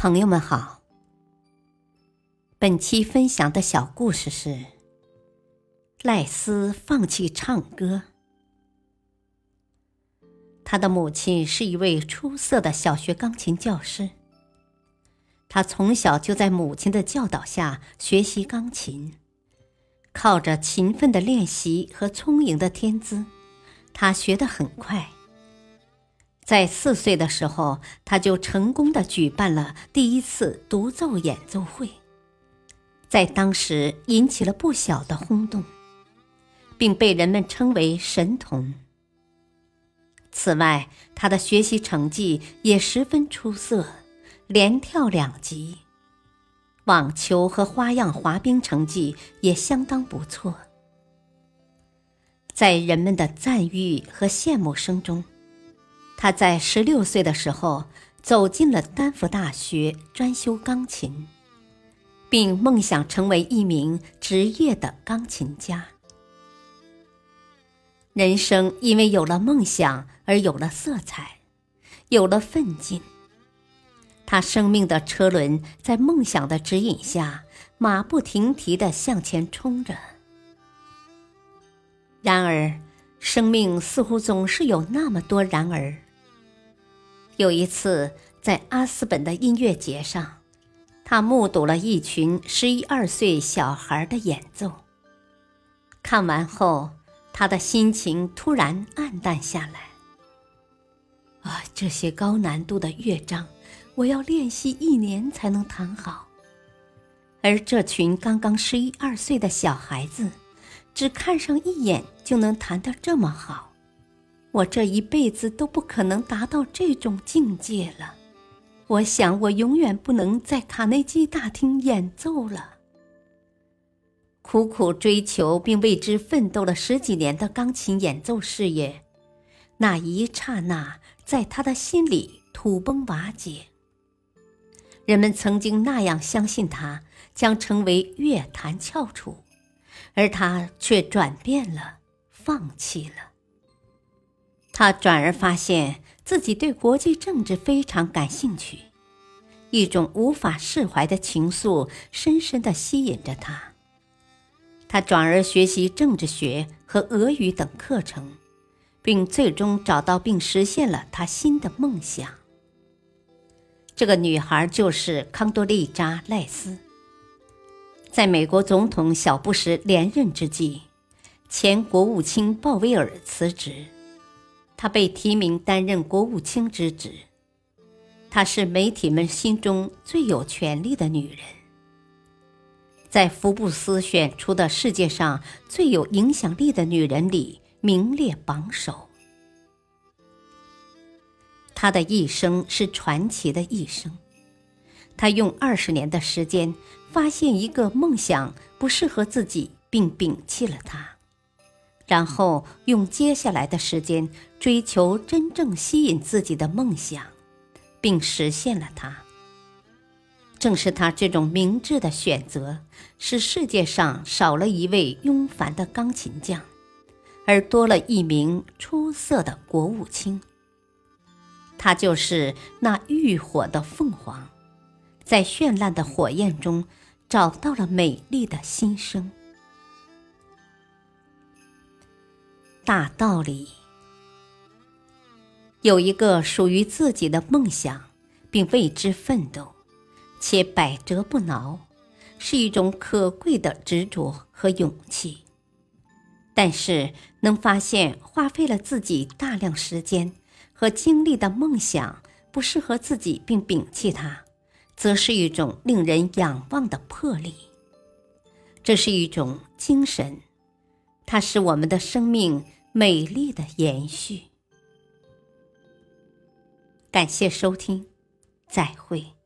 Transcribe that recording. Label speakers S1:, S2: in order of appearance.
S1: 朋友们好，本期分享的小故事是赖斯放弃唱歌。他的母亲是一位出色的小学钢琴教师，他从小就在母亲的教导下学习钢琴，靠着勤奋的练习和聪颖的天资，他学得很快。在四岁的时候，他就成功的举办了第一次独奏演奏会，在当时引起了不小的轰动，并被人们称为神童。此外，他的学习成绩也十分出色，连跳两级，网球和花样滑冰成绩也相当不错。在人们的赞誉和羡慕声中。他在十六岁的时候走进了丹佛大学专修钢琴，并梦想成为一名职业的钢琴家。人生因为有了梦想而有了色彩，有了奋进。他生命的车轮在梦想的指引下马不停蹄的向前冲着。然而，生命似乎总是有那么多然而。有一次，在阿斯本的音乐节上，他目睹了一群十一二岁小孩的演奏。看完后，他的心情突然暗淡下来。啊，这些高难度的乐章，我要练习一年才能弹好，而这群刚刚十一二岁的小孩子，只看上一眼就能弹得这么好。我这一辈子都不可能达到这种境界了，我想我永远不能在卡内基大厅演奏了。苦苦追求并为之奋斗了十几年的钢琴演奏事业，那一刹那在他的心里土崩瓦解。人们曾经那样相信他将成为乐坛翘楚，而他却转变了，放弃了。他转而发现自己对国际政治非常感兴趣，一种无法释怀的情愫深深地吸引着他。他转而学习政治学和俄语等课程，并最终找到并实现了他新的梦想。这个女孩就是康多利扎·赖斯。在美国总统小布什连任之际，前国务卿鲍威尔辞职。她被提名担任国务卿之职，她是媒体们心中最有权力的女人，在福布斯选出的世界上最有影响力的女人里名列榜首。她的一生是传奇的一生，她用二十年的时间发现一个梦想不适合自己，并摒弃了它。然后用接下来的时间追求真正吸引自己的梦想，并实现了它。正是他这种明智的选择，使世界上少了一位庸凡的钢琴匠，而多了一名出色的国务卿。他就是那浴火的凤凰，在绚烂的火焰中找到了美丽的新生。大道理，有一个属于自己的梦想，并为之奋斗，且百折不挠，是一种可贵的执着和勇气。但是，能发现花费了自己大量时间和精力的梦想不适合自己，并摒弃它，则是一种令人仰望的魄力。这是一种精神，它使我们的生命。美丽的延续。感谢收听，再会。